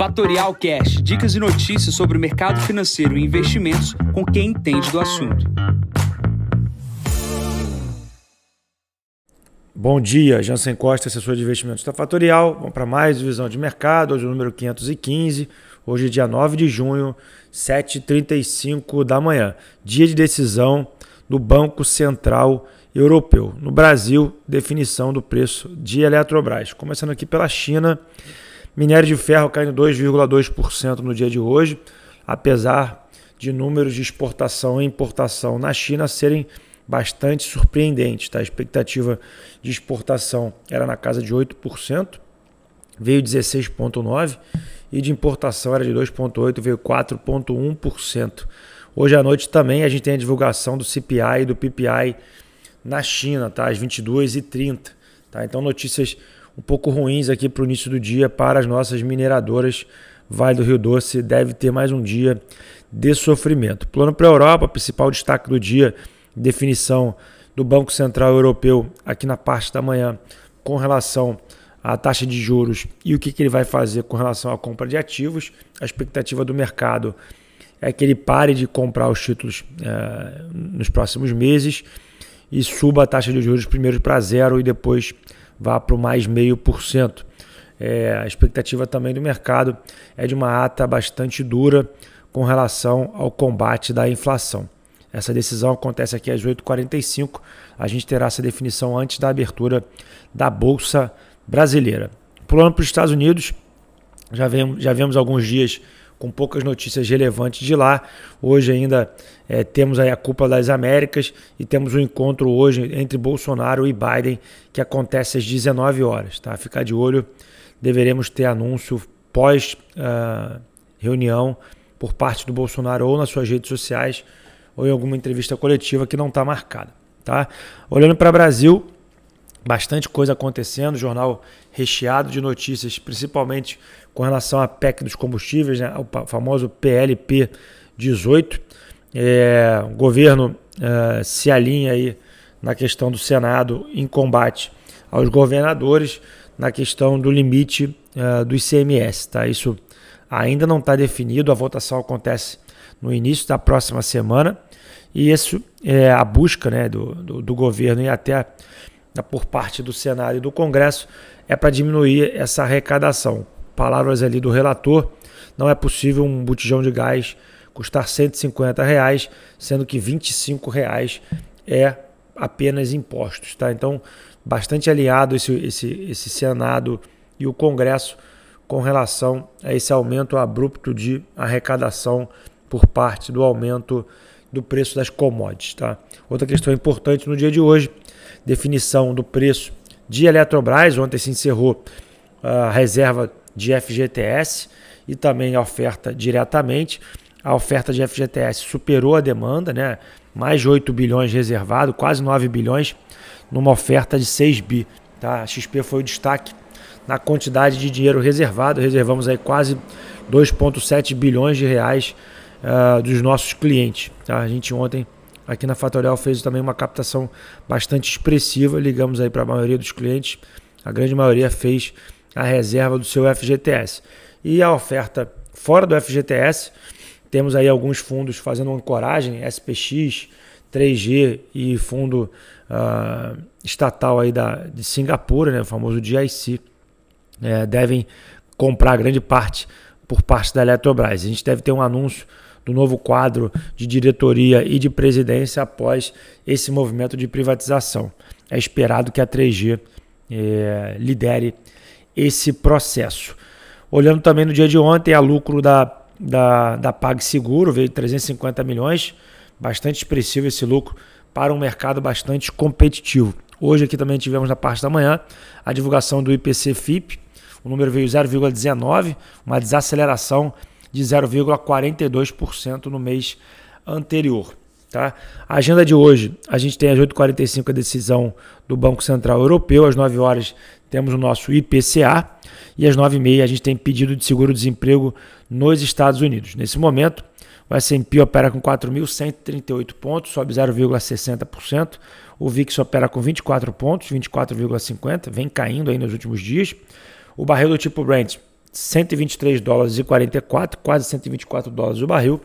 Fatorial Cash, dicas e notícias sobre o mercado financeiro e investimentos com quem entende do assunto. Bom dia, Jansen Costa, assessor de investimentos da Fatorial. Vamos para mais divisão de mercado, hoje o número 515. Hoje, dia 9 de junho, 7h35 da manhã. Dia de decisão do Banco Central Europeu. No Brasil, definição do preço de Eletrobras. Começando aqui pela China, minério de ferro caindo 2,2% no dia de hoje, apesar de números de exportação e importação na China serem bastante surpreendentes. Tá? A expectativa de exportação era na casa de 8%, veio 16,9%, e de importação era de 2,8%, veio 4,1%. Hoje à noite também a gente tem a divulgação do CPI e do PPI na China, tá? às 22h30. Tá? Então, notícias um pouco ruins aqui para o início do dia para as nossas mineradoras. Vale do Rio Doce deve ter mais um dia de sofrimento. Plano para a Europa, principal destaque do dia, definição do Banco Central Europeu aqui na parte da manhã com relação à taxa de juros e o que, que ele vai fazer com relação à compra de ativos. A expectativa do mercado é que ele pare de comprar os títulos é, nos próximos meses e suba a taxa de juros primeiro para zero e depois vá para o mais meio por cento. É, a expectativa também do mercado é de uma ata bastante dura com relação ao combate da inflação. Essa decisão acontece aqui às 8h45. A gente terá essa definição antes da abertura da Bolsa Brasileira. Pulando para os Estados Unidos, já vemos, já vemos alguns dias com poucas notícias relevantes de lá. Hoje ainda é, temos aí a Cúpula das Américas e temos um encontro hoje entre Bolsonaro e Biden que acontece às 19 horas. Tá? Ficar de olho, deveremos ter anúncio pós uh, reunião por parte do Bolsonaro ou nas suas redes sociais ou em alguma entrevista coletiva que não está marcada. Tá? Olhando para o Brasil, bastante coisa acontecendo, jornal recheado de notícias, principalmente com relação à PEC dos combustíveis, né, o famoso PLP 18. É, o governo é, se alinha aí na questão do Senado em combate aos governadores na questão do limite é, do ICMS. Tá? Isso ainda não está definido, a votação acontece no início da próxima semana e isso é a busca né, do, do, do governo e até por parte do Senado e do Congresso é para diminuir essa arrecadação. Palavras ali do relator, não é possível um botijão de gás custar 150 reais, sendo que 25 reais é apenas impostos, tá? Então, bastante alinhado esse, esse, esse Senado e o Congresso com relação a esse aumento abrupto de arrecadação por parte do aumento do preço das commodities, tá? Outra questão importante no dia de hoje, definição do preço de Eletrobras. Ontem se encerrou a reserva de FGTS e também a oferta diretamente. A oferta de FGTS superou a demanda, né? mais de 8 bilhões reservado, quase 9 bilhões, numa oferta de 6 bi. Tá? A XP foi o destaque na quantidade de dinheiro reservado. Reservamos aí quase 2,7 bilhões de reais uh, dos nossos clientes. Tá? A gente ontem aqui na Fatorial fez também uma captação bastante expressiva, ligamos aí para a maioria dos clientes, a grande maioria fez a reserva do seu FGTS. E a oferta fora do FGTS, temos aí alguns fundos fazendo ancoragem, SPX, 3G e fundo uh, estatal aí da, de Singapura, né, o famoso GIC, é, devem comprar grande parte por parte da Eletrobras. A gente deve ter um anúncio do novo quadro de diretoria e de presidência após esse movimento de privatização. É esperado que a 3G é, lidere esse processo. Olhando também no dia de ontem, a lucro da, da, da PagSeguro veio 350 milhões, bastante expressivo esse lucro para um mercado bastante competitivo. Hoje aqui também tivemos na parte da manhã a divulgação do IPC-FIP, o número veio 0,19, uma desaceleração de 0,42% no mês anterior. Tá? A agenda de hoje, a gente tem às 8h45 a decisão do Banco Central Europeu, às 9 horas temos o nosso IPCA e às 9h30 a gente tem pedido de seguro-desemprego nos Estados Unidos. Nesse momento, o S&P opera com 4.138 pontos, sobe 0,60%. O VIX opera com 24 pontos, 24,50, vem caindo aí nos últimos dias. O barril do tipo Brent 123 dólares e 44, quase 124 dólares o barril.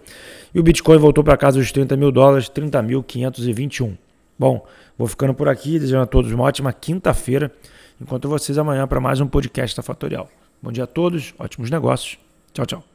E o Bitcoin voltou para casa dos 30 mil dólares, 30.521. Bom, vou ficando por aqui, desejando a todos uma ótima quinta-feira. Encontro vocês amanhã para mais um podcast da Fatorial. Bom dia a todos, ótimos negócios. Tchau, tchau.